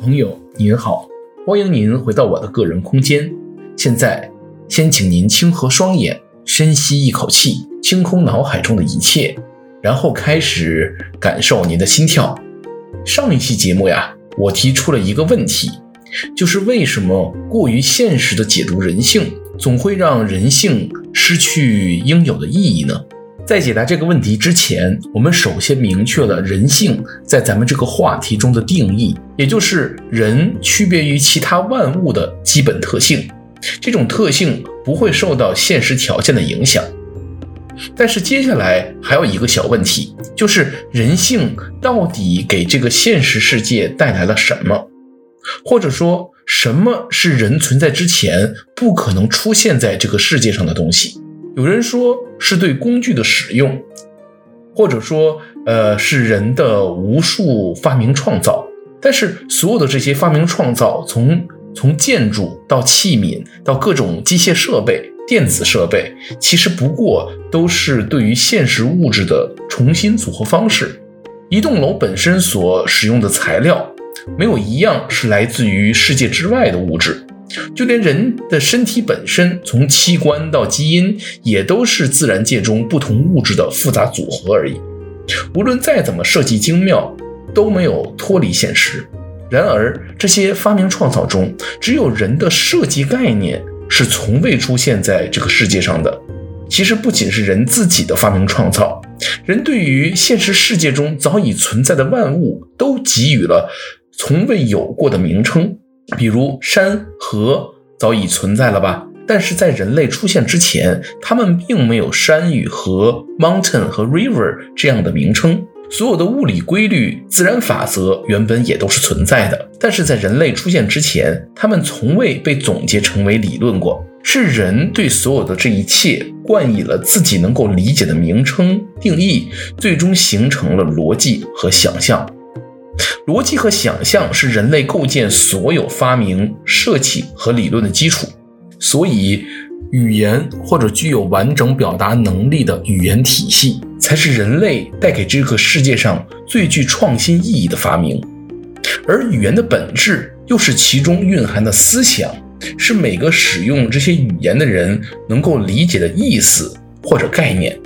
朋友您好，欢迎您回到我的个人空间。现在，先请您轻合双眼，深吸一口气，清空脑海中的一切，然后开始感受您的心跳。上一期节目呀，我提出了一个问题，就是为什么过于现实的解读人性，总会让人性失去应有的意义呢？在解答这个问题之前，我们首先明确了人性在咱们这个话题中的定义，也就是人区别于其他万物的基本特性。这种特性不会受到现实条件的影响。但是接下来还有一个小问题，就是人性到底给这个现实世界带来了什么？或者说，什么是人存在之前不可能出现在这个世界上的东西？有人说是对工具的使用，或者说，呃，是人的无数发明创造。但是，所有的这些发明创造，从从建筑到器皿到各种机械设备、电子设备，其实不过都是对于现实物质的重新组合方式。一栋楼本身所使用的材料，没有一样是来自于世界之外的物质。就连人的身体本身，从器官到基因，也都是自然界中不同物质的复杂组合而已。无论再怎么设计精妙，都没有脱离现实。然而，这些发明创造中，只有人的设计概念是从未出现在这个世界上的。其实，不仅是人自己的发明创造，人对于现实世界中早已存在的万物，都给予了从未有过的名称。比如山河早已存在了吧，但是在人类出现之前，他们并没有山与河、mountain 和 river 这样的名称。所有的物理规律、自然法则原本也都是存在的，但是在人类出现之前，他们从未被总结成为理论过。是人对所有的这一切冠以了自己能够理解的名称定义，最终形成了逻辑和想象。逻辑和想象是人类构建所有发明、设计和理论的基础，所以语言或者具有完整表达能力的语言体系，才是人类带给这个世界上最具创新意义的发明。而语言的本质又是其中蕴含的思想，是每个使用这些语言的人能够理解的意思或者概念。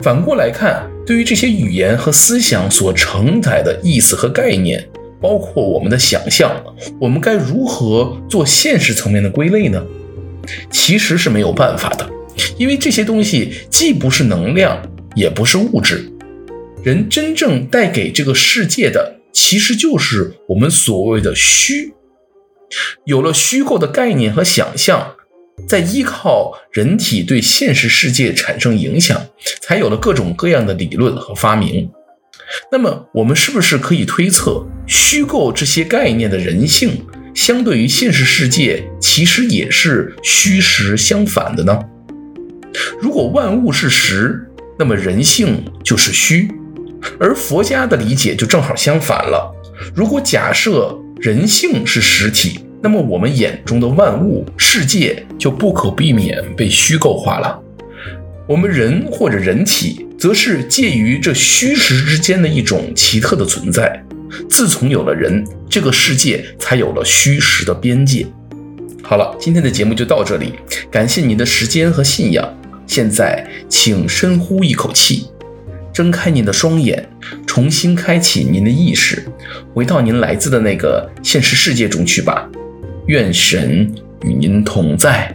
反过来看，对于这些语言和思想所承载的意思和概念，包括我们的想象，我们该如何做现实层面的归类呢？其实是没有办法的，因为这些东西既不是能量，也不是物质。人真正带给这个世界的，其实就是我们所谓的虚。有了虚构的概念和想象。在依靠人体对现实世界产生影响，才有了各种各样的理论和发明。那么，我们是不是可以推测，虚构这些概念的人性，相对于现实世界，其实也是虚实相反的呢？如果万物是实，那么人性就是虚，而佛家的理解就正好相反了。如果假设人性是实体，那么我们眼中的万物世界就不可避免被虚构化了。我们人或者人体，则是介于这虚实之间的一种奇特的存在。自从有了人，这个世界才有了虚实的边界。好了，今天的节目就到这里，感谢您的时间和信仰。现在，请深呼一口气，睁开您的双眼，重新开启您的意识，回到您来自的那个现实世界中去吧。愿神与您同在。